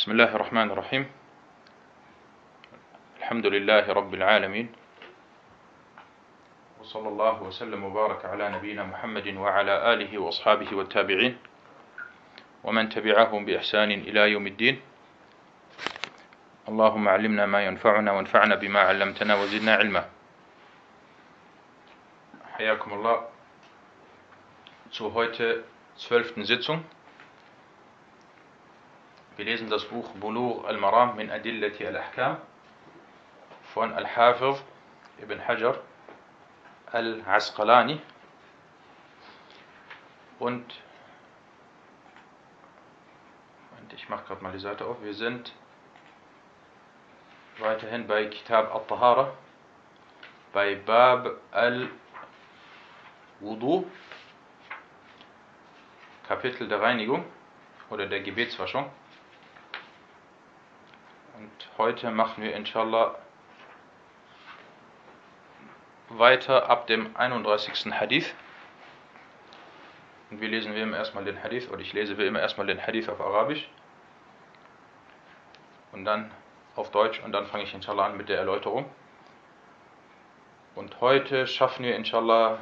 بسم الله الرحمن الرحيم الحمد لله رب العالمين وصلى الله وسلم وبارك على نبينا محمد وعلى آله وأصحابه والتابعين ومن تبعهم بإحسان إلى يوم الدين اللهم علمنا ما ينفعنا وانفعنا بما علمتنا وزدنا علما حياكم الله zur heute zwölften Sitzung. Wir lesen das Buch Bulugh al-Maram min Adillati al-Ahkam von Al-Hafiz ibn Hajar al-Asqalani und ich mache gerade mal die Seite auf. Wir sind weiterhin bei Kitab al-Tahara, bei Bab al-Wudu, Kapitel der Reinigung oder der Gebetswaschung. Heute machen wir inshallah weiter ab dem 31. Hadith. Und wir lesen wie immer erstmal den Hadith, oder ich lese wie immer erstmal den Hadith auf Arabisch und dann auf Deutsch und dann fange ich inshallah an mit der Erläuterung. Und heute schaffen wir inshallah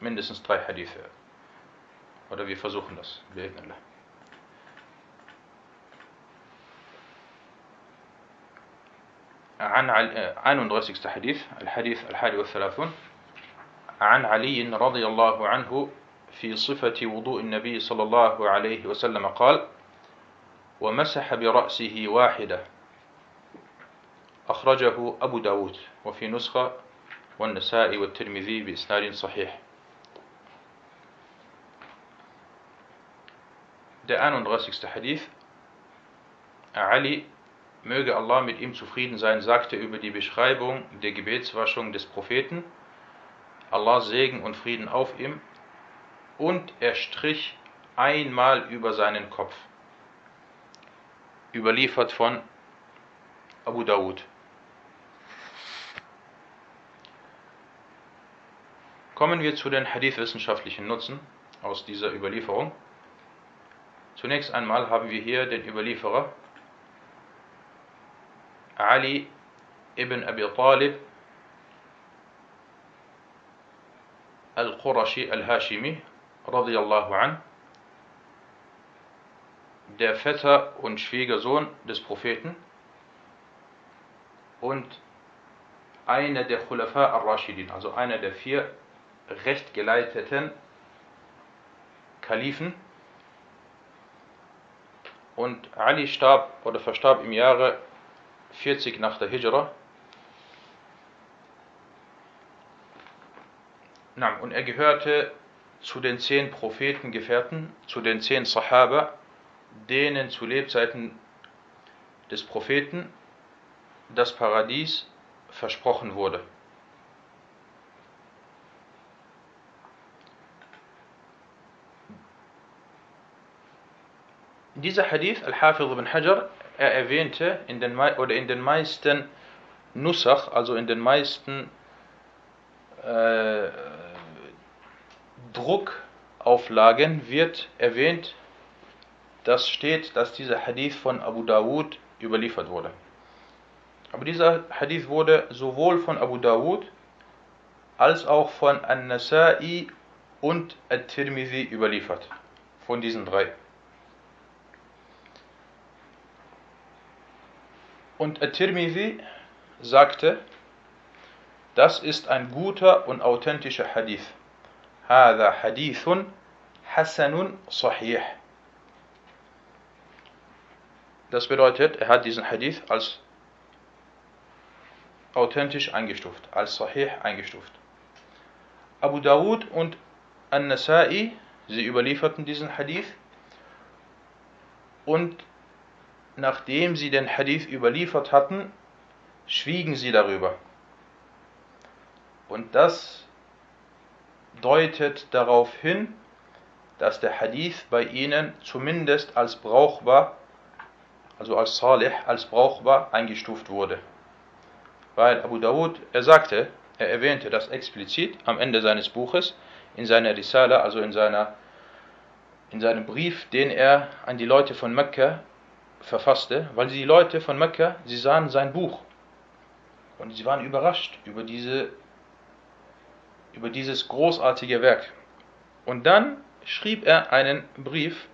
mindestens drei Hadithe. Oder wir versuchen das. Bismillah. عن 31 حديث الحديث الحادي والثلاثون عن علي رضي الله عنه في صفة وضوء النبي صلى الله عليه وسلم قال ومسح برأسه واحدة أخرجه أبو داود وفي نسخة والنسائي والترمذي بإسناد صحيح Der 31. Hadith. Ali, möge Allah mit ihm zufrieden sein, sagte über die Beschreibung der Gebetswaschung des Propheten, Allah Segen und Frieden auf ihm, und er strich einmal über seinen Kopf. Überliefert von Abu Dawud. Kommen wir zu den hadithwissenschaftlichen Nutzen aus dieser Überlieferung. Zunächst einmal haben wir hier den Überlieferer Ali ibn Abi Talib al-Qurashi al-Hashimi radiyallahu an, der Vetter und Schwiegersohn des Propheten und einer der Khulafa al-Rashidin, also einer der vier rechtgeleiteten Kalifen. Und Ali starb oder verstarb im Jahre 40 nach der Hijra. Und er gehörte zu den zehn Prophetengefährten, zu den zehn Sahaba, denen zu Lebzeiten des Propheten das Paradies versprochen wurde. Dieser Hadith, Al-Hafiz ibn Hajar, er erwähnte in den, oder in den meisten Nusach, also in den meisten äh, Druckauflagen wird erwähnt, dass steht, dass dieser Hadith von Abu Dawud überliefert wurde. Aber dieser Hadith wurde sowohl von Abu Dawud als auch von An-Nasa'i und At-Tirmidhi überliefert. Von diesen drei. Und At-Tirmidhi sagte, das ist ein guter und authentischer Hadith. هذا حديث حسن صحيح. Das bedeutet, er hat diesen Hadith als authentisch eingestuft, als Sahih eingestuft. Abu Dawud und An-Nasa'i, sie überlieferten diesen Hadith und nachdem sie den Hadith überliefert hatten, schwiegen sie darüber. Und das deutet darauf hin, dass der Hadith bei ihnen zumindest als brauchbar, also als Salih, als brauchbar eingestuft wurde. Weil Abu Dawud, er sagte, er erwähnte das explizit am Ende seines Buches, in seiner Risala, also in, seiner, in seinem Brief, den er an die Leute von Mekka verfasste, weil die Leute von Mekka, sie sahen sein Buch und sie waren überrascht über, diese, über dieses großartige Werk. Und dann schrieb er einen Brief.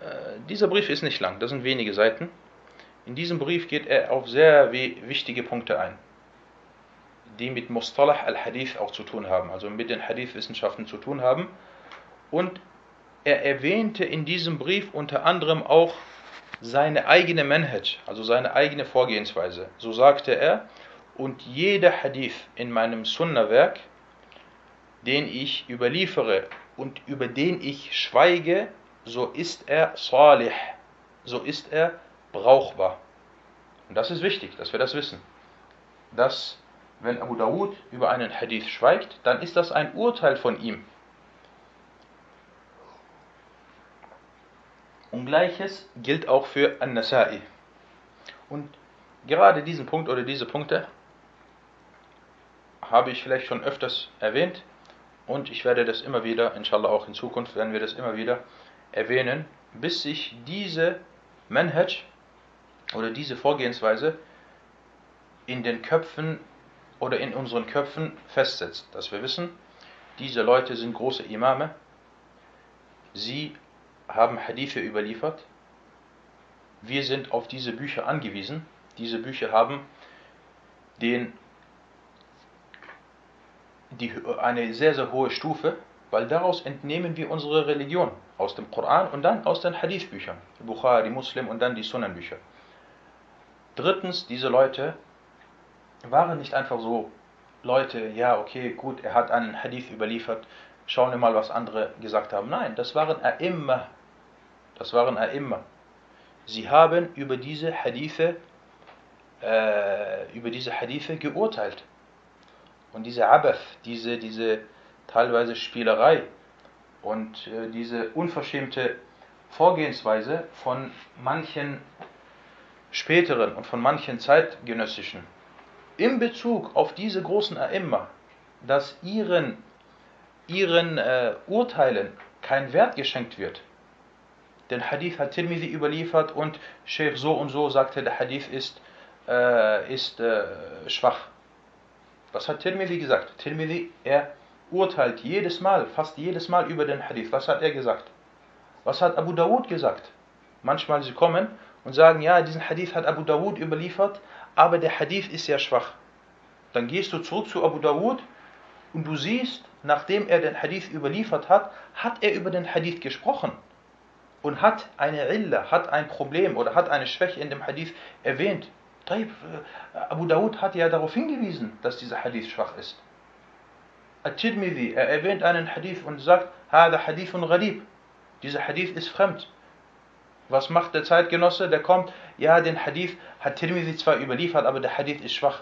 Äh, dieser Brief ist nicht lang, das sind wenige Seiten. In diesem Brief geht er auf sehr wichtige Punkte ein, die mit Mustalah al-Hadith auch zu tun haben, also mit den Hadith-Wissenschaften zu tun haben. Und er erwähnte in diesem Brief unter anderem auch seine eigene Manhaj, also seine eigene Vorgehensweise. So sagte er, und jeder Hadith in meinem Sunnah-Werk, den ich überliefere und über den ich schweige, so ist er salih, so ist er brauchbar. Und das ist wichtig, dass wir das wissen. Dass, wenn Abu Dawud über einen Hadith schweigt, dann ist das ein Urteil von ihm. Und gleiches gilt auch für An-Nasai. Und gerade diesen Punkt oder diese Punkte habe ich vielleicht schon öfters erwähnt und ich werde das immer wieder, inshallah auch in Zukunft werden wir das immer wieder erwähnen, bis sich diese Manhaj oder diese Vorgehensweise in den Köpfen oder in unseren Köpfen festsetzt, dass wir wissen, diese Leute sind große Imame, sie haben Hadithe überliefert, wir sind auf diese Bücher angewiesen, diese Bücher haben den, die, eine sehr, sehr hohe Stufe, weil daraus entnehmen wir unsere Religion aus dem Koran und dann aus den Hadithbüchern, Bukhari, Muslim und dann die Sunnanbücher. Drittens, diese Leute waren nicht einfach so Leute, ja, okay, gut, er hat einen Hadith überliefert, schauen wir mal, was andere gesagt haben. Nein, das waren A'imma. Das waren A'imma. Sie haben über diese Hadithe, äh, über diese Hadithe geurteilt. Und diese Abath, diese, diese teilweise Spielerei und äh, diese unverschämte Vorgehensweise von manchen späteren und von manchen zeitgenössischen in Bezug auf diese großen A'imma, dass ihren, ihren äh, Urteilen kein Wert geschenkt wird. Den Hadith hat Tirmidhi überliefert und Sheikh so und so sagte, der Hadith ist, äh, ist äh, schwach. Was hat Tirmidhi gesagt? Tirmidhi, er urteilt jedes Mal, fast jedes Mal über den Hadith. Was hat er gesagt? Was hat Abu Dawud gesagt? Manchmal sie kommen und sagen, ja, diesen Hadith hat Abu Dawud überliefert, aber der Hadith ist sehr schwach. Dann gehst du zurück zu Abu Dawud und du siehst, nachdem er den Hadith überliefert hat, hat er über den Hadith gesprochen und hat eine Illa, hat ein Problem oder hat eine Schwäche in dem Hadith erwähnt. Äh, Abu Dawud hat ja darauf hingewiesen, dass dieser Hadith schwach ist. At-Tirmidhi, er erwähnt einen Hadith und sagt, Hada Hadithun Gharib. Dieser Hadith ist fremd. Was macht der Zeitgenosse? Der kommt, ja, den Hadith hat Tirmidhi zwar überliefert, aber der Hadith ist schwach.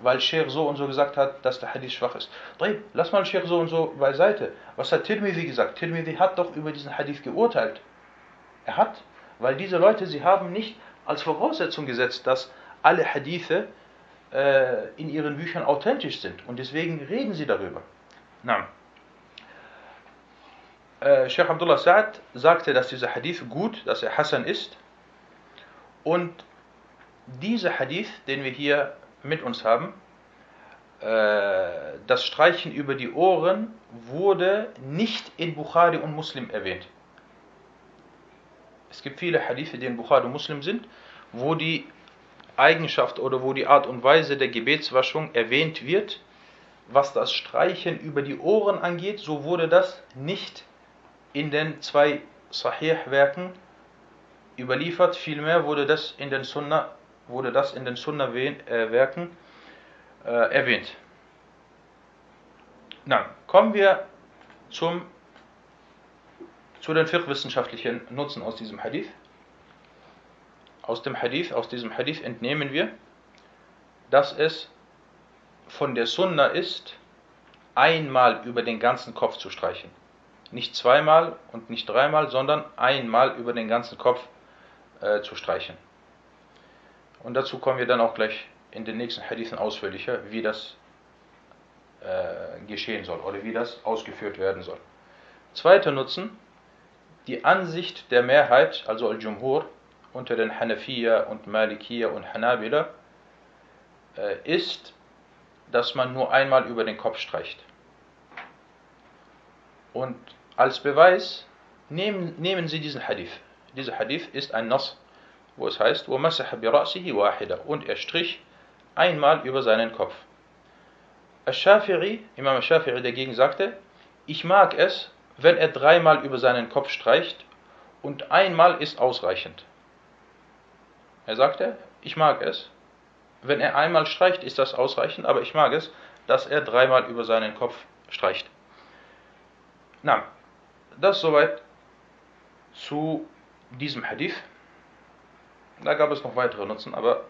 Weil Sheikh so und so gesagt hat, dass der Hadith schwach ist. Lass mal Sheikh so und so beiseite. Was hat Tirmidhi gesagt? Tirmidhi hat doch über diesen Hadith geurteilt. Er hat, weil diese Leute, sie haben nicht als Voraussetzung gesetzt, dass alle Hadithe äh, in ihren Büchern authentisch sind. Und deswegen reden sie darüber. Na. Äh, Sheikh Abdullah Sa'ad sagte, dass dieser Hadith gut, dass er Hassan ist. Und dieser Hadith, den wir hier mit uns haben, äh, das Streichen über die Ohren wurde nicht in Bukhari und Muslim erwähnt. Es gibt viele Hadithe, die in Bukhari Muslim sind, wo die Eigenschaft oder wo die Art und Weise der Gebetswaschung erwähnt wird. Was das Streichen über die Ohren angeht, so wurde das nicht in den zwei Sahih-Werken überliefert, vielmehr wurde das in den Sunna, wurde das in den Sunna-Werken äh, erwähnt. Na, kommen wir zum, zu den fiqh-wissenschaftlichen Nutzen aus diesem Hadith. Aus dem Hadith, aus diesem Hadith entnehmen wir, dass es von der Sunna ist, einmal über den ganzen Kopf zu streichen nicht zweimal und nicht dreimal, sondern einmal über den ganzen Kopf äh, zu streichen. Und dazu kommen wir dann auch gleich in den nächsten Hadithen ausführlicher, wie das äh, geschehen soll oder wie das ausgeführt werden soll. Zweiter Nutzen, die Ansicht der Mehrheit, also Al-Jumhur, unter den Hanafiya und Malikiya und Hanabila äh, ist, dass man nur einmal über den Kopf streicht. Und als Beweis nehmen, nehmen Sie diesen Hadith. Dieser Hadith ist ein Nass, wo es heißt, وَمَسَحَ بِرَأْسِهِ وَاحِدًا und er strich einmal über seinen Kopf. Al-Shafi'i, Imam Al-Shafi'i dagegen sagte, ich mag es, wenn er dreimal über seinen Kopf streicht und einmal ist ausreichend. Er sagte, ich mag es, wenn er einmal streicht, ist das ausreichend, aber ich mag es, dass er dreimal über seinen Kopf streicht. Na, das soweit zu diesem Hadith. Da gab es noch weitere Nutzen, aber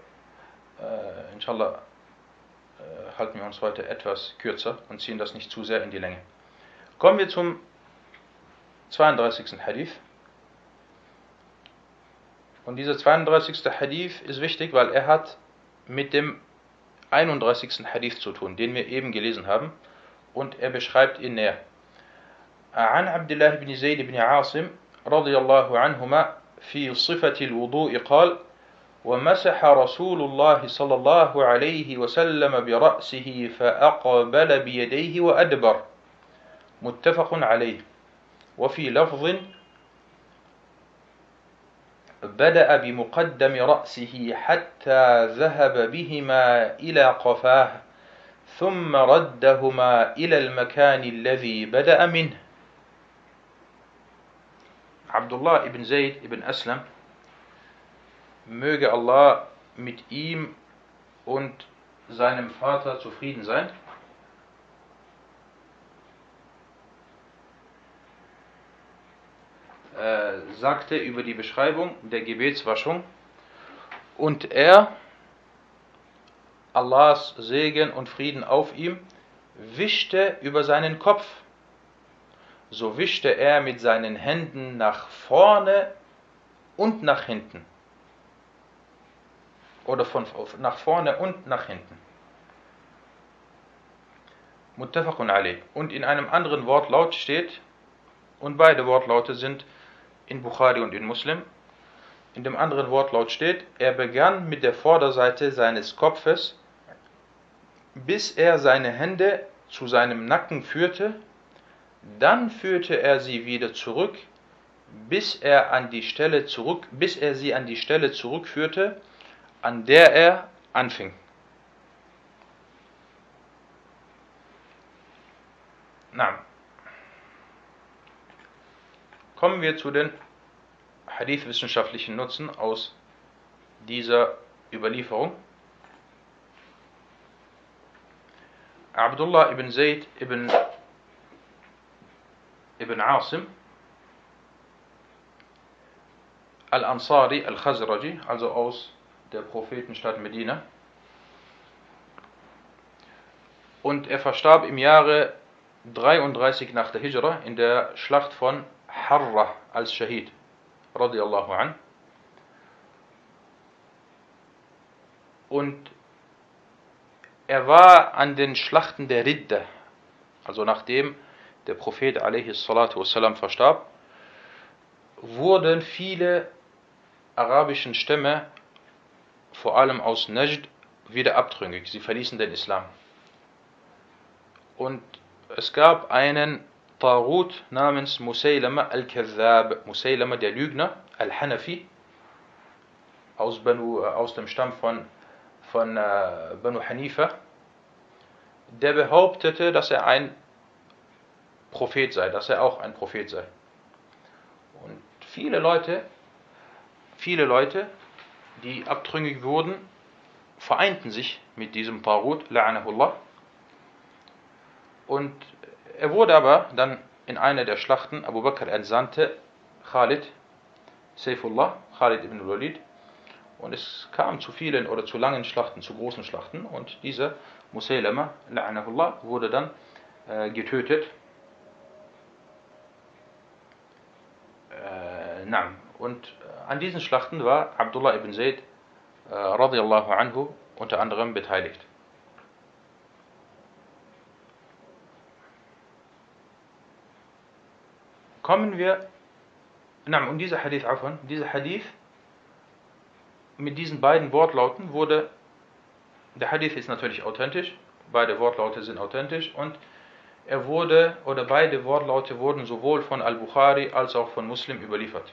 äh, inshallah äh, halten wir uns heute etwas kürzer und ziehen das nicht zu sehr in die Länge. Kommen wir zum 32. Hadith. Und dieser 32. Hadith ist wichtig, weil er hat mit dem 31. Hadith zu tun, den wir eben gelesen haben. Und er beschreibt ihn näher. عن عبد الله بن زيد بن عاصم رضي الله عنهما في صفة الوضوء قال ومسح رسول الله صلى الله عليه وسلم برأسه فأقبل بيديه وأدبر متفق عليه وفي لفظ بدأ بمقدم رأسه حتى ذهب بهما إلى قفاه ثم ردهما إلى المكان الذي بدأ منه عبد الله بن زيد بن أسلم Möge Allah mit ihm und seinem Vater zufrieden sein. Äh, sagte über die Beschreibung der Gebetswaschung und er, Allahs Segen und Frieden auf ihm, wischte über seinen Kopf so wischte er mit seinen Händen nach vorne und nach hinten. Oder von nach vorne und nach hinten. Muttafaqun alayh. Und in einem anderen Wortlaut steht, und beide Wortlaute sind in Bukhari und in Muslim, in dem anderen Wortlaut steht, er begann mit der Vorderseite seines Kopfes, bis er seine Hände zu seinem Nacken führte. Dann führte er sie wieder zurück, bis er an die Stelle zurück, bis er sie an die Stelle zurückführte, an der er anfing. Na, kommen wir zu den hadith-wissenschaftlichen Nutzen aus dieser Überlieferung. Abdullah ibn Zayd ibn ibn Asim al-Ansari al-Khazraji, also aus der Prophetenstadt Medina. Und er verstarb im Jahre 33 nach der Hijra in der Schlacht von Harra als Shahid, radiallahu an. Und er war an den Schlachten der Ridda, also nachdem der Prophet والسلام, verstarb, wurden viele arabischen Stämme, vor allem aus Najd, wieder abtrüngig. Sie verließen den Islam. Und es gab einen Tarut namens Musaylama al-Kadhab, Musaylama der Lügner, al-Hanafi, aus, aus dem Stamm von, von uh, Banu Hanifa, der behauptete, dass er ein Prophet sei, dass er auch ein Prophet sei. Und viele Leute, viele Leute, die abtrüngig wurden, vereinten sich mit diesem Tarut, la'anahullah. Und er wurde aber dann in einer der Schlachten, Abu Bakr entsandte Khalid, Saifullah, Khalid ibn Walid, und es kam zu vielen oder zu langen Schlachten, zu großen Schlachten, und dieser Musaylama, la'anahullah, wurde dann äh, getötet Naam. Und äh, an diesen Schlachten war Abdullah ibn Zayd äh, radiallahu anhu unter anderem beteiligt. Kommen wir, naam, und dieser Hadith, afwan, dieser Hadith mit diesen beiden Wortlauten wurde, der Hadith ist natürlich authentisch, beide Wortlaute sind authentisch und er wurde, oder beide Wortlaute wurden sowohl von Al-Bukhari als auch von Muslim überliefert.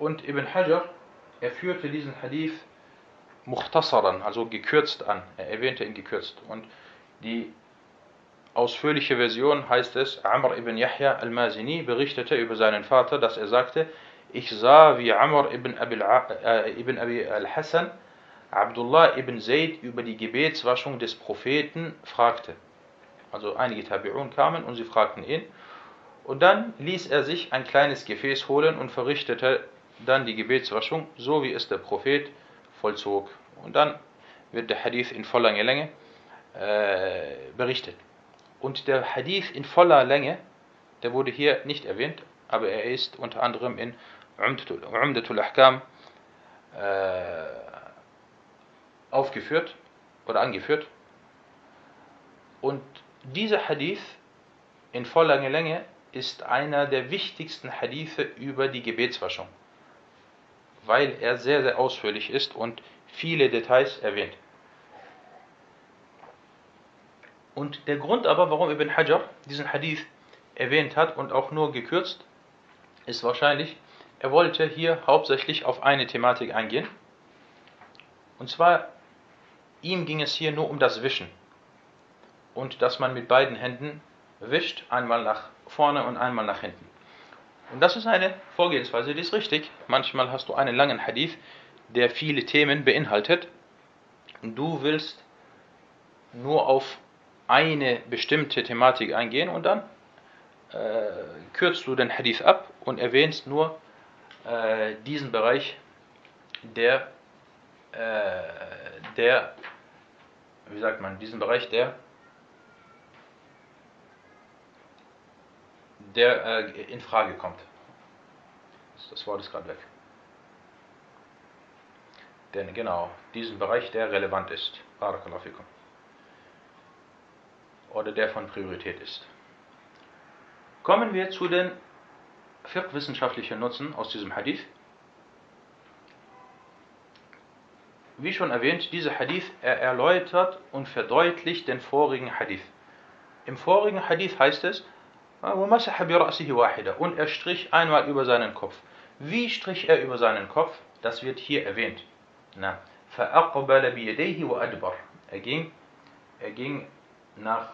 Und Ibn Hajar, er führte diesen Hadith mukhtasaran, also gekürzt an. Er erwähnte ihn gekürzt. Und die ausführliche Version heißt es, Amr ibn Yahya al-Mazini berichtete über seinen Vater, dass er sagte, ich sah, wie Amr ibn Abi, äh, al-Hassan Abdullah ibn Zayd über die Gebetswaschung des Propheten fragte. Also einige Tabi'un kamen und sie fragten ihn. Und dann ließ er sich ein kleines Gefäß holen und verrichtete dann die Gebetswaschung, so wie es der Prophet vollzog. Und dann wird der Hadith in voller Länge äh, berichtet. Und der Hadith in voller Länge, der wurde hier nicht erwähnt, aber er ist unter anderem in Umdatul Ahkam äh, aufgeführt oder angeführt. Und dieser Hadith in voller Länge ist einer der wichtigsten Hadithe über die Gebetswaschung, weil er sehr, sehr ausführlich ist und viele Details erwähnt. Und der Grund aber, warum Ibn Hajar diesen Hadith erwähnt hat und auch nur gekürzt, ist wahrscheinlich, er wollte hier hauptsächlich auf eine Thematik eingehen. Und zwar, ihm ging es hier nur um das Wischen. Und dass man mit beiden Händen wischt, einmal nach vorne und einmal nach hinten. Und das ist eine Vorgehensweise, die ist richtig. Manchmal hast du einen langen Hadith, der viele Themen beinhaltet. Und du willst nur auf eine bestimmte Thematik eingehen und dann äh, kürzt du den Hadith ab und erwähnst nur äh, diesen Bereich, der, äh, der, wie sagt man, diesen Bereich, der, der äh, in Frage kommt. Das Wort ist gerade weg. Denn genau, diesen Bereich, der relevant ist. Barakallahu fikum. Oder der von Priorität ist. Kommen wir zu den fiqh-wissenschaftlichen Nutzen aus diesem Hadith. Wie schon erwähnt, dieser Hadith er erläutert und verdeutlicht den vorigen Hadith. Im vorigen Hadith heißt es, und er strich einmal über seinen Kopf. Wie strich er über seinen Kopf? Das wird hier erwähnt. Na, er ging, er ging nach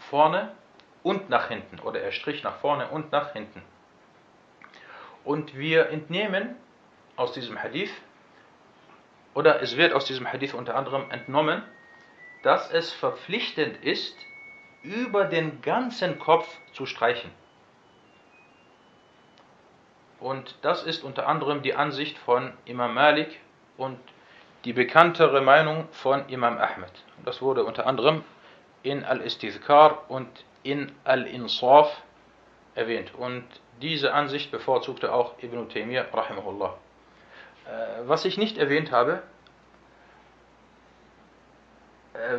vorne und nach hinten oder er strich nach vorne und nach hinten. Und wir entnehmen aus diesem Hadith, oder es wird aus diesem Hadith unter anderem entnommen, dass es verpflichtend ist, über den ganzen Kopf zu streichen. Und das ist unter anderem die Ansicht von Imam Malik und die bekanntere Meinung von Imam Ahmed. Das wurde unter anderem in Al-Istizkar und in Al-Insaf erwähnt. Und diese Ansicht bevorzugte auch Ibn Taymiyyah rahimahullah. Äh, was ich nicht erwähnt habe, äh,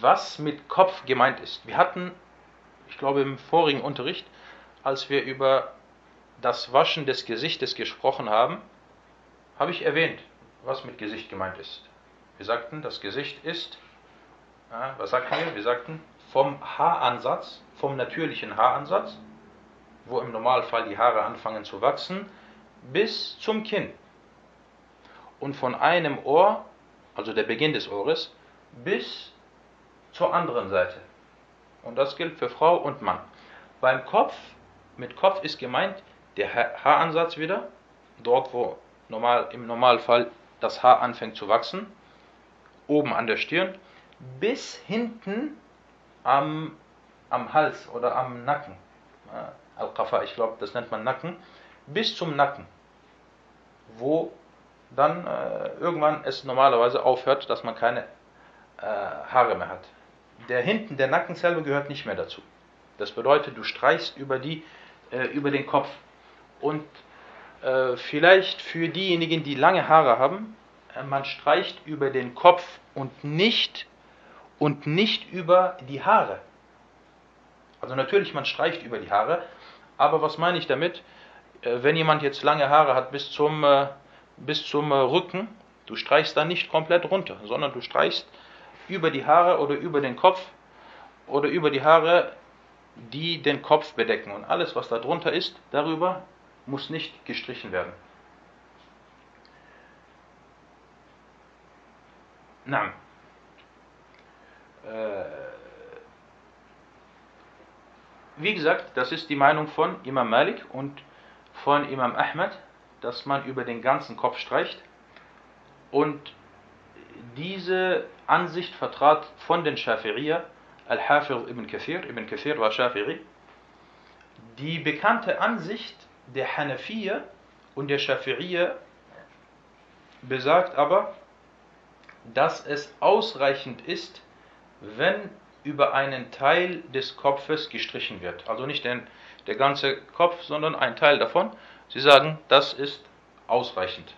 was mit Kopf gemeint ist. Wir hatten, ich glaube im vorigen Unterricht, als wir über das Waschen des Gesichtes gesprochen haben, habe ich erwähnt, was mit Gesicht gemeint ist. Wir sagten, das Gesicht ist, äh, was sagten wir? Wir sagten, vom Haaransatz, vom natürlichen Haaransatz, wo im Normalfall die Haare anfangen zu wachsen, bis zum Kinn. Und von einem Ohr, also der Beginn des Ohres, bis zur anderen Seite. Und das gilt für Frau und Mann. Beim Kopf, mit Kopf ist gemeint der Haaransatz wieder, dort wo normal, im Normalfall das Haar anfängt zu wachsen, oben an der Stirn, bis hinten am, am Hals oder am Nacken. Al-Qafa, ich glaube, das nennt man Nacken, bis zum Nacken, wo dann äh, irgendwann es normalerweise aufhört, dass man keine äh, Haare mehr hat. Der hinten, der Nacken selber gehört nicht mehr dazu. Das bedeutet, du streichst über, die, äh, über den Kopf. Und äh, vielleicht für diejenigen, die lange Haare haben, äh, man streicht über den Kopf und nicht, und nicht über die Haare. Also natürlich, man streicht über die Haare, aber was meine ich damit? Äh, wenn jemand jetzt lange Haare hat bis zum, äh, bis zum Rücken. Du streichst da nicht komplett runter, sondern du streichst über die Haare oder über den Kopf oder über die Haare, die den Kopf bedecken. Und alles, was da drunter ist, darüber muss nicht gestrichen werden. Na. Äh, wie gesagt, das ist die Meinung von Imam Malik und von Imam Ahmad, dass man über den ganzen Kopf streicht. Und diese Ansicht vertrat von den Shafi'iyya Al-Hafiz ibn Kathir, ibn Kathir war Shafi'i, die bekannte Ansicht der Hanafiyya und der Shafi'iyya besagt aber, dass es ausreichend ist, wenn über einen Teil des Kopfes gestrichen wird. Also nicht den, der ganze Kopf, sondern ein Teil davon. Sie sagen, das ist ausreichend.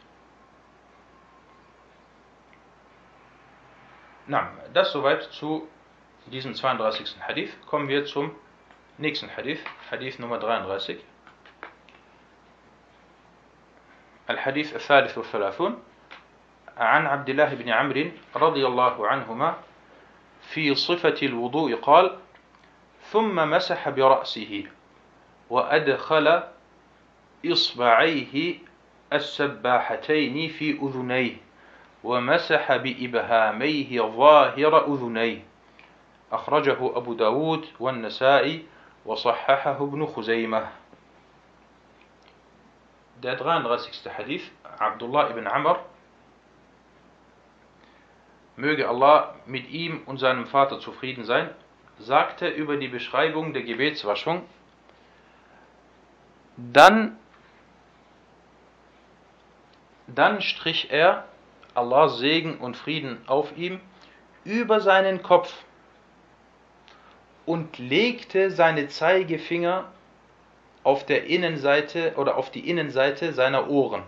Na, das soweit zu diesem 32. Hadith. Kommen wir zum nächsten Hadith, Hadith Nummer 33. الحديث الثالث والثلاثون عن عبد الله بن عمرو رضي الله عنهما في صفة الوضوء قال ثم مسح برأسه وأدخل إصبعيه السباحتين في أذنيه ومسح بإبهاميه ظاهر أذنيه أخرجه أبو داود والنسائي وصححه ابن خزيمة Der 33. Hadith, Abdullah ibn Amr, möge Allah mit ihm und seinem Vater zufrieden sein, sagte über die Beschreibung der Gebetswaschung, dann, dann strich er, Allahs Segen und Frieden auf ihm, über seinen Kopf und legte seine Zeigefinger auf der Innenseite oder auf die Innenseite seiner Ohren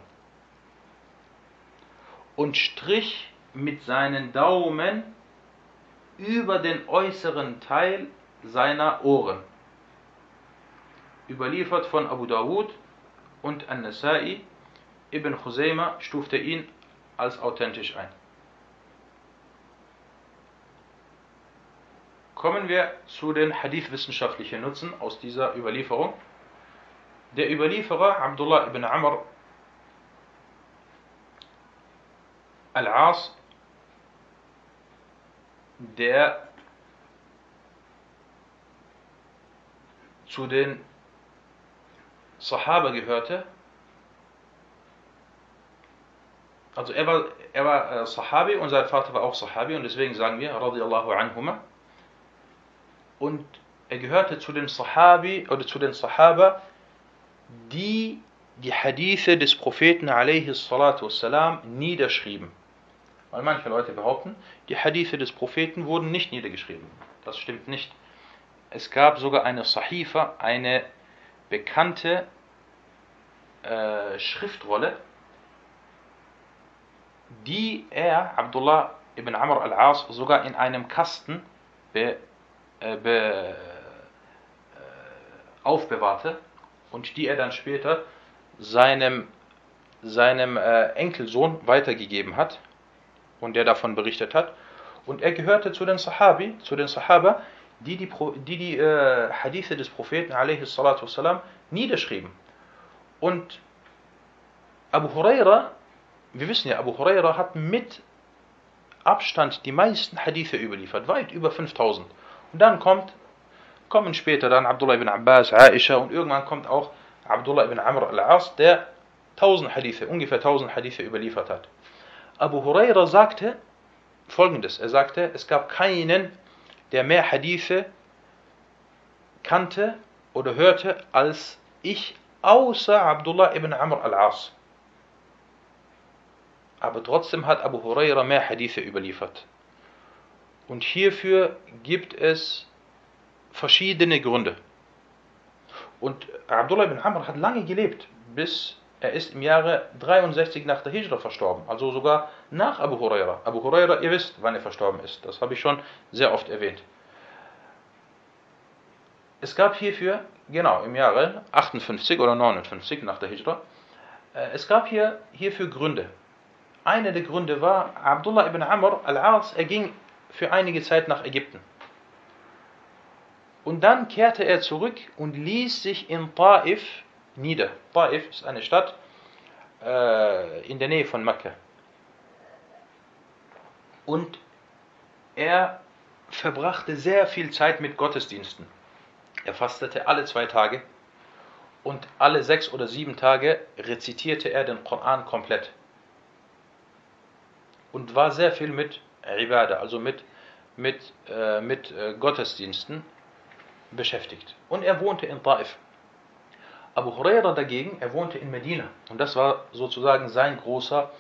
und strich mit seinen Daumen über den äußeren Teil seiner Ohren. Überliefert von Abu Dawud und An-Nasai, Ibn Khuzaima stufte ihn als authentisch ein. Kommen wir zu den Hadith-wissenschaftlichen Nutzen aus dieser Überlieferung. Der Überlieferer Abdullah ibn Amr al-As, der zu den Sahaba gehörte. Also er war, er war äh, Sahabi und sein Vater war auch Sahabi und deswegen sagen wir radiallahu anhuma. Und er gehörte zu den Sahabi oder zu den Sahaba, die die Hadithe des Propheten a.s. niederschrieben. Weil manche Leute behaupten, die Hadithe des Propheten wurden nicht niedergeschrieben. Das stimmt nicht. Es gab sogar eine Sahifa, eine bekannte äh, Schriftrolle, die er, Abdullah ibn Amr al-As, sogar in einem Kasten be, äh, be, äh, aufbewahrte und die er dann später seinem, seinem äh, Enkelsohn weitergegeben hat und der davon berichtet hat. Und er gehörte zu den Sahabi, zu den Sahaba, die die, die, die äh, Hadithe des Propheten والسلام, niederschrieben. Und Abu Huraira, wir wissen ja, Abu Huraira hat mit Abstand die meisten Hadithe überliefert, weit über 5000. Und dann kommt kommen später dann Abdullah ibn Abbas, Aisha und irgendwann kommt auch Abdullah ibn Amr al-As, der 1000 Hadithe, ungefähr 1000 Hadithe überliefert hat. Abu Huraira sagte folgendes: Er sagte, es gab keinen, der mehr Hadithe kannte oder hörte als ich, außer Abdullah ibn Amr al-As. Aber trotzdem hat Abu Huraira mehr Hadithe überliefert. Und hierfür gibt es verschiedene Gründe. Und Abdullah ibn Amr hat lange gelebt, bis er ist im Jahre 63 nach der Hijra verstorben, also sogar nach Abu Huraira. Abu Huraira, ihr wisst, wann er verstorben ist, das habe ich schon sehr oft erwähnt. Es gab hierfür, genau im Jahre 58 oder 59 nach der Hijra, Äh, es gab hier hierfür Gründe. Einer der Gründe war, Abdullah ibn Amr al-As, er ging für einige Zeit nach Ägypten. Und dann kehrte er zurück und ließ sich in Taif nieder. Taif ist eine Stadt äh, in der Nähe von Mekka. Und er verbrachte sehr viel Zeit mit Gottesdiensten. Er fastete alle zwei Tage und alle sechs oder sieben Tage rezitierte er den Koran komplett. Und war sehr viel mit Ibadah, also mit, mit, äh, mit äh, Gottesdiensten beschäftigt. Und er wohnte in Taif. Abu Huraira dagegen, er wohnte in Medina. Und das war sozusagen sein großer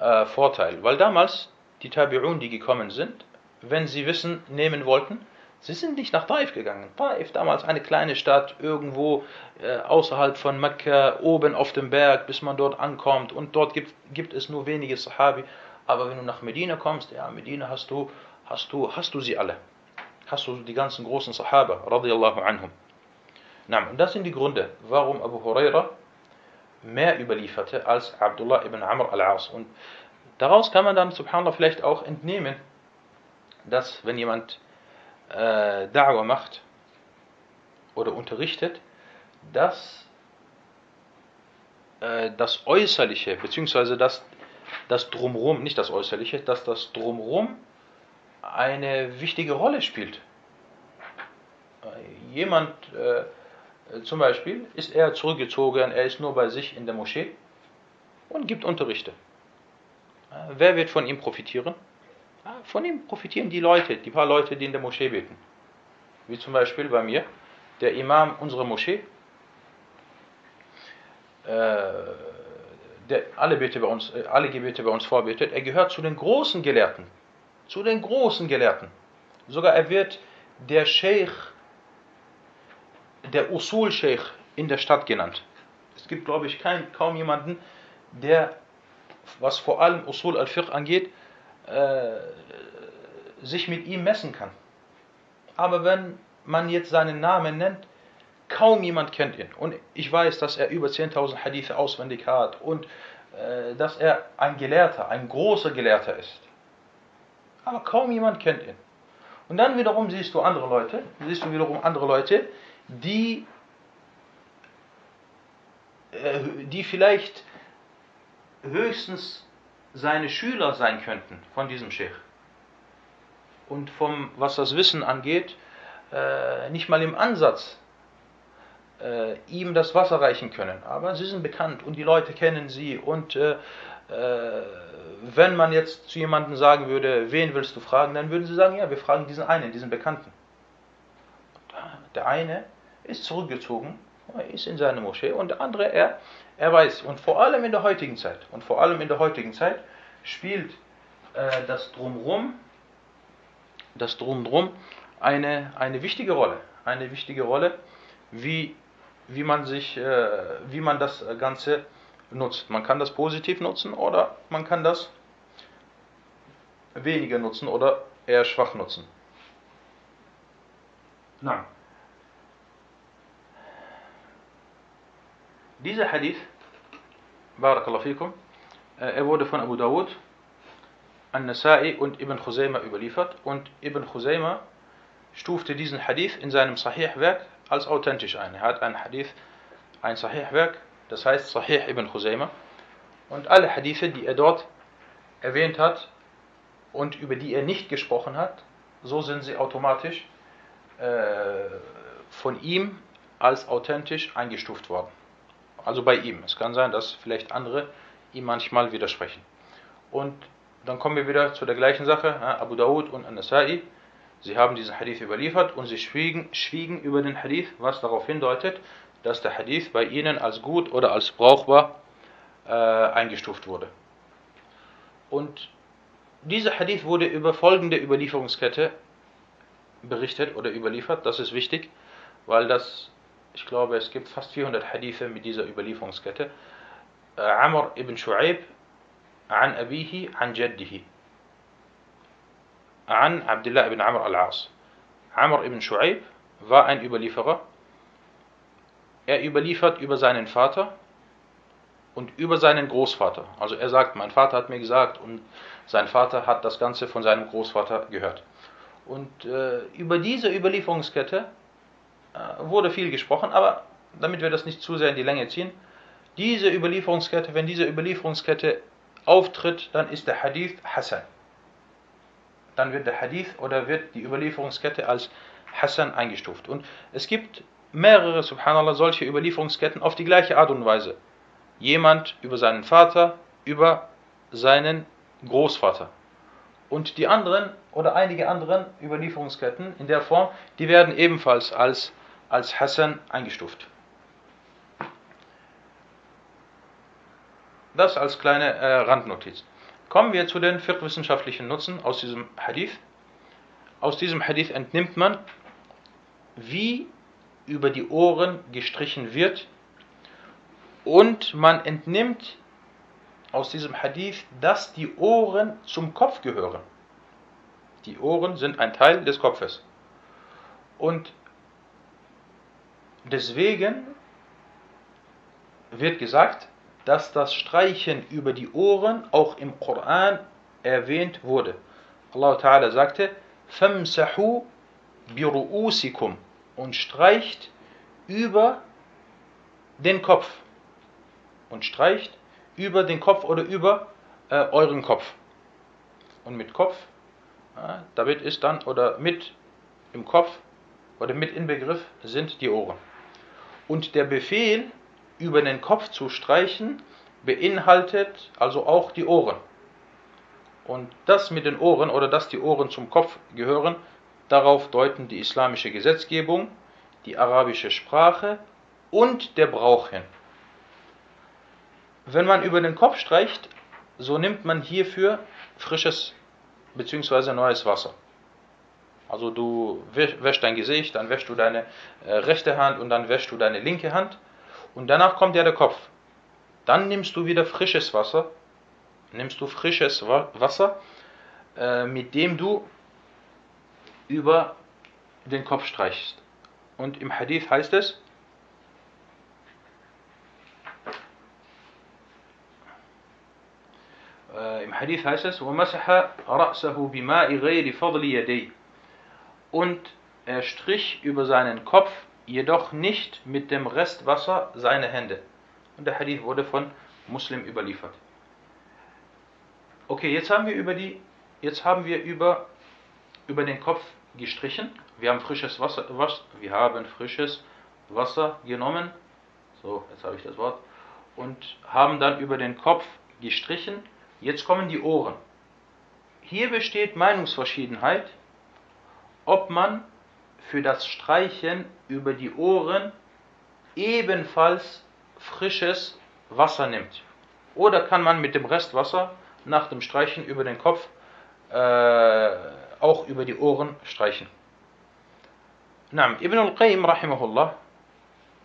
äh, Vorteil. Weil damals die Tabi'un, die gekommen sind, wenn sie Wissen nehmen wollten, sie sind nicht nach Taif gegangen. Taif, damals eine kleine Stadt, irgendwo äh, außerhalb von Mekka, oben auf dem Berg, bis man dort ankommt. Und dort gibt, gibt es nur wenige Sahabi. Aber wenn du nach Medina kommst, ja, Medina hast du, hast du, hast du sie alle. Hast du die ganzen großen Sahaba, radiallahu anhum. Na, und das sind die Gründe, warum Abu Huraira mehr überlieferte als Abdullah ibn Amr al-As. Und daraus kann man dann, subhanallah, vielleicht auch entnehmen, dass wenn jemand äh, Da'wah macht oder unterrichtet, dass äh, das Äußerliche, beziehungsweise das, das Drumrum, nicht das Äußerliche, dass das Drumrum eine wichtige Rolle spielt. Jemand, äh, zum Beispiel, ist er zurückgezogen, er ist nur bei sich in der Moschee und gibt Unterrichte. Wer wird von ihm profitieren? Von ihm profitieren die Leute, die paar Leute, die in der Moschee beten. Wie zum Beispiel bei mir, der Imam unserer Moschee, äh, der alle, Bete bei uns, äh, alle Gebete bei uns vorbetet, er gehört zu den großen Gelehrten. Zu den großen Gelehrten. Sogar er wird der Sheikh der Usul-Sheikh in der Stadt genannt. Es gibt, glaube ich, kein, kaum jemanden, der, was vor allem Usul al-Fiqh angeht, äh, sich mit ihm messen kann. Aber wenn man jetzt seinen Namen nennt, kaum jemand kennt ihn. Und ich weiß, dass er über 10.000 Hadithe auswendig hat und äh, dass er ein Gelehrter, ein großer Gelehrter ist. Aber kaum jemand kennt ihn. Und dann wiederum siehst du andere Leute, siehst du wiederum andere Leute, die, äh, die vielleicht höchstens seine Schüler sein könnten von diesem Sheikh. Und vom, was das Wissen angeht, äh, nicht mal im Ansatz äh, ihm das Wasser reichen können. Aber sie sind bekannt und die Leute kennen sie. Und äh, äh, wenn man jetzt zu jemandem sagen würde, wen willst du fragen, dann würden sie sagen, ja, wir fragen diesen einen, diesen Bekannten. Der eine ist zurückgezogen, ist in seine Moschee und der andere, er, er weiß. Und vor allem in der heutigen Zeit, und vor allem in der heutigen Zeit spielt äh, das Drumrum, das Drumrum eine, eine wichtige Rolle. Eine wichtige Rolle, wie, wie, man sich, äh, wie man das Ganze nutzt. Man kann das positiv nutzen oder man kann das weniger nutzen oder eher schwach nutzen. Nein. Dieser Hadith, Barakallahu fikum, äh, er wurde von Abu Dawud, An-Nasai und Ibn Khuzaymah überliefert und Ibn Khuzaymah stufte diesen Hadith in seinem Sahih-Werk als authentisch ein. Er hat ein Hadith, ein Sahih-Werk, das heißt Sahih Ibn Khuzaymah und alle Hadithe, die er dort erwähnt hat und über die er nicht gesprochen hat, so sind sie automatisch äh, von ihm als authentisch eingestuft worden. Also bei ihm. Es kann sein, dass vielleicht andere ihm manchmal widersprechen. Und dann kommen wir wieder zu der gleichen Sache. Abu Dawud und An-Nasai, sie haben diesen Hadith überliefert und sie schwiegen, schwiegen über den Hadith, was darauf hindeutet, dass der Hadith bei ihnen als gut oder als brauchbar äh, eingestuft wurde. Und dieser Hadith wurde über folgende Überlieferungskette berichtet oder überliefert. Das ist wichtig, weil das ich glaube, es gibt fast 400 Hadithe mit dieser Überlieferungskette. Äh, Amr ibn Shu'aib an Abihi an Jaddihi an Abdullah ibn Amr al-As. Amr ibn Shu'aib war ein Überlieferer. Er überliefert über seinen Vater und über seinen Großvater. Also er sagt, mein Vater hat mir gesagt und sein Vater hat das Ganze von seinem Großvater gehört. Und äh, über diese Überlieferungskette wurde viel gesprochen, aber damit wir das nicht zu sehr in die Länge ziehen, diese Überlieferungskette, wenn diese Überlieferungskette auftritt, dann ist der Hadith Hassan. Dann wird der Hadith oder wird die Überlieferungskette als Hassan eingestuft. Und es gibt mehrere, subhanallah, solche Überlieferungsketten auf die gleiche Art und Weise. Jemand über seinen Vater, über seinen Großvater. Und die anderen oder einige anderen Überlieferungsketten in der Form, die werden ebenfalls als, als Hassan eingestuft. Das als kleine äh, Randnotiz. Kommen wir zu den fiqh-wissenschaftlichen Nutzen aus diesem Hadith. Aus diesem Hadith entnimmt man, wie über die Ohren gestrichen wird und man entnimmt aus diesem Hadith, dass die Ohren zum Kopf gehören. Die Ohren sind ein Teil des Kopfes. Und deswegen wird gesagt, dass das Streichen über die Ohren auch im Koran erwähnt wurde. Allah Ta'ala sagte, فَمْسَحُوا بِرُؤُسِكُمْ und streicht über den Kopf. Und streicht über den Kopf oder über äh, euren Kopf. Und mit Kopf, äh, damit ist dann, oder mit im Kopf oder mit Inbegriff sind die Ohren. Und der Befehl über den Kopf zu streichen, beinhaltet also auch die Ohren. Und das mit den Ohren oder dass die Ohren zum Kopf gehören, darauf deuten die islamische Gesetzgebung, die arabische Sprache und der Brauch hin. Wenn man über den Kopf streicht, so nimmt man hierfür frisches bzw. neues Wasser. Also du wäschst dein Gesicht, dann wäschst du deine äh, rechte Hand und dann wäschst du deine linke Hand und danach kommt ja der Kopf. Dann nimmst du wieder frisches Wasser, nimmst du frisches Wasser, äh, mit dem du über den Kopf streichst. Und im Hadith heißt es, äh, im Hadith heißt es, وَمَسَحَ رَأْسَهُ بِمَاءِ غَيْرِ فَضْلِ يَدَيْهِ und er strich über seinen Kopf jedoch nicht mit dem Restwasser seine Hände. Und der Hadith wurde von Muslim überliefert. Okay, jetzt haben wir über die, jetzt haben wir über, über den Kopf gestrichen. Wir haben frisches Wasser, was, wir haben frisches Wasser genommen. So, jetzt habe ich das Wort. Und haben dann über den Kopf gestrichen. Jetzt kommen die Ohren. Hier besteht Meinungsverschiedenheit, ob man für das Streichen über die Ohren ebenfalls frisches Wasser nimmt. Oder kann man mit dem Restwasser nach dem Streichen über den Kopf äh, auch über die Ohren streichen. Naam, Ibn al-Qayyim rahimahullah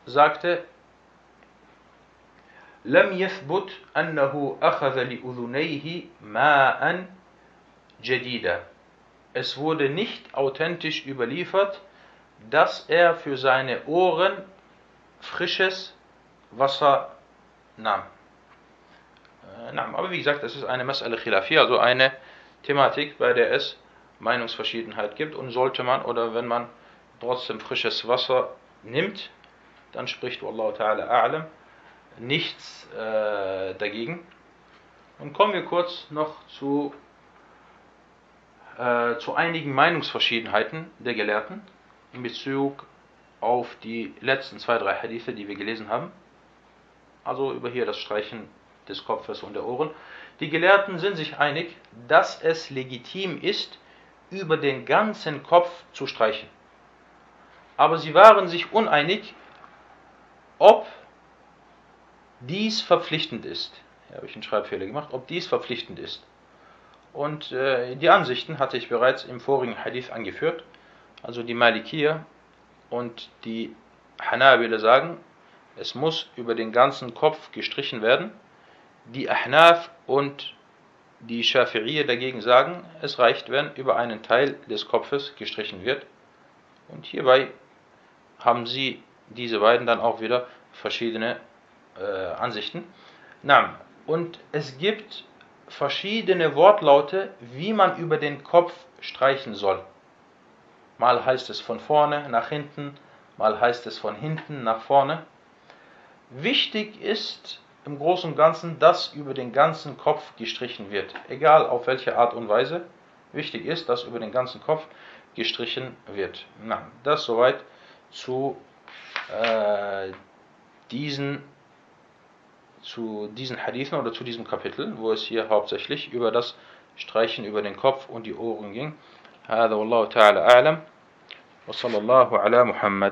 sagte, لم يثبت أنه أخذ لأذنيه ماء جديدا. es wurde nicht authentisch überliefert, dass er für seine Ohren frisches Wasser nahm. Äh, aber wie gesagt, es ist eine Mas'ala Khilafiyya, also eine Thematik, bei der es Meinungsverschiedenheit gibt und sollte man oder wenn man trotzdem frisches Wasser nimmt, dann spricht Wallahu ta'ala a'lam nichts äh, dagegen. Und kommen wir kurz noch zu, äh, zu einigen Meinungsverschiedenheiten der Gelehrten in Bezug auf die letzten zwei, drei Hadithe, die wir gelesen haben. Also über hier das Streichen des Kopfes und der Ohren. Die Gelehrten sind sich einig, dass es legitim ist, über den ganzen Kopf zu streichen. Aber sie waren sich uneinig, ob dies verpflichtend ist. Hier habe ich einen Schreibfehler gemacht, ob dies verpflichtend ist. Und äh, die Ansichten hatte ich bereits im vorigen Hadith angeführt. Also die Malikier und die Hanabila sagen, es muss über den ganzen Kopf gestrichen werden. Die Ahnaf und die Schafi'iyya dagegen sagen, es reicht, wenn über einen Teil des Kopfes gestrichen wird. Und hierbei haben sie, diese beiden, dann auch wieder verschiedene äh, Ansichten. Na, und es gibt verschiedene Wortlaute, wie man über den Kopf streichen soll. Mal heißt es von vorne nach hinten, mal heißt es von hinten nach vorne. Wichtig ist im Großen und Ganzen, dass über den ganzen Kopf gestrichen wird, egal auf welche Art und Weise. Wichtig ist, dass über den ganzen Kopf gestrichen wird. Na, das soweit zu äh, diesen zu diesen Hadithen oder zu diesem Kapitel, wo es hier hauptsächlich über das Streichen über den Kopf und die Ohren ging. هذا والله تعالى أعلم وصلى الله على محمد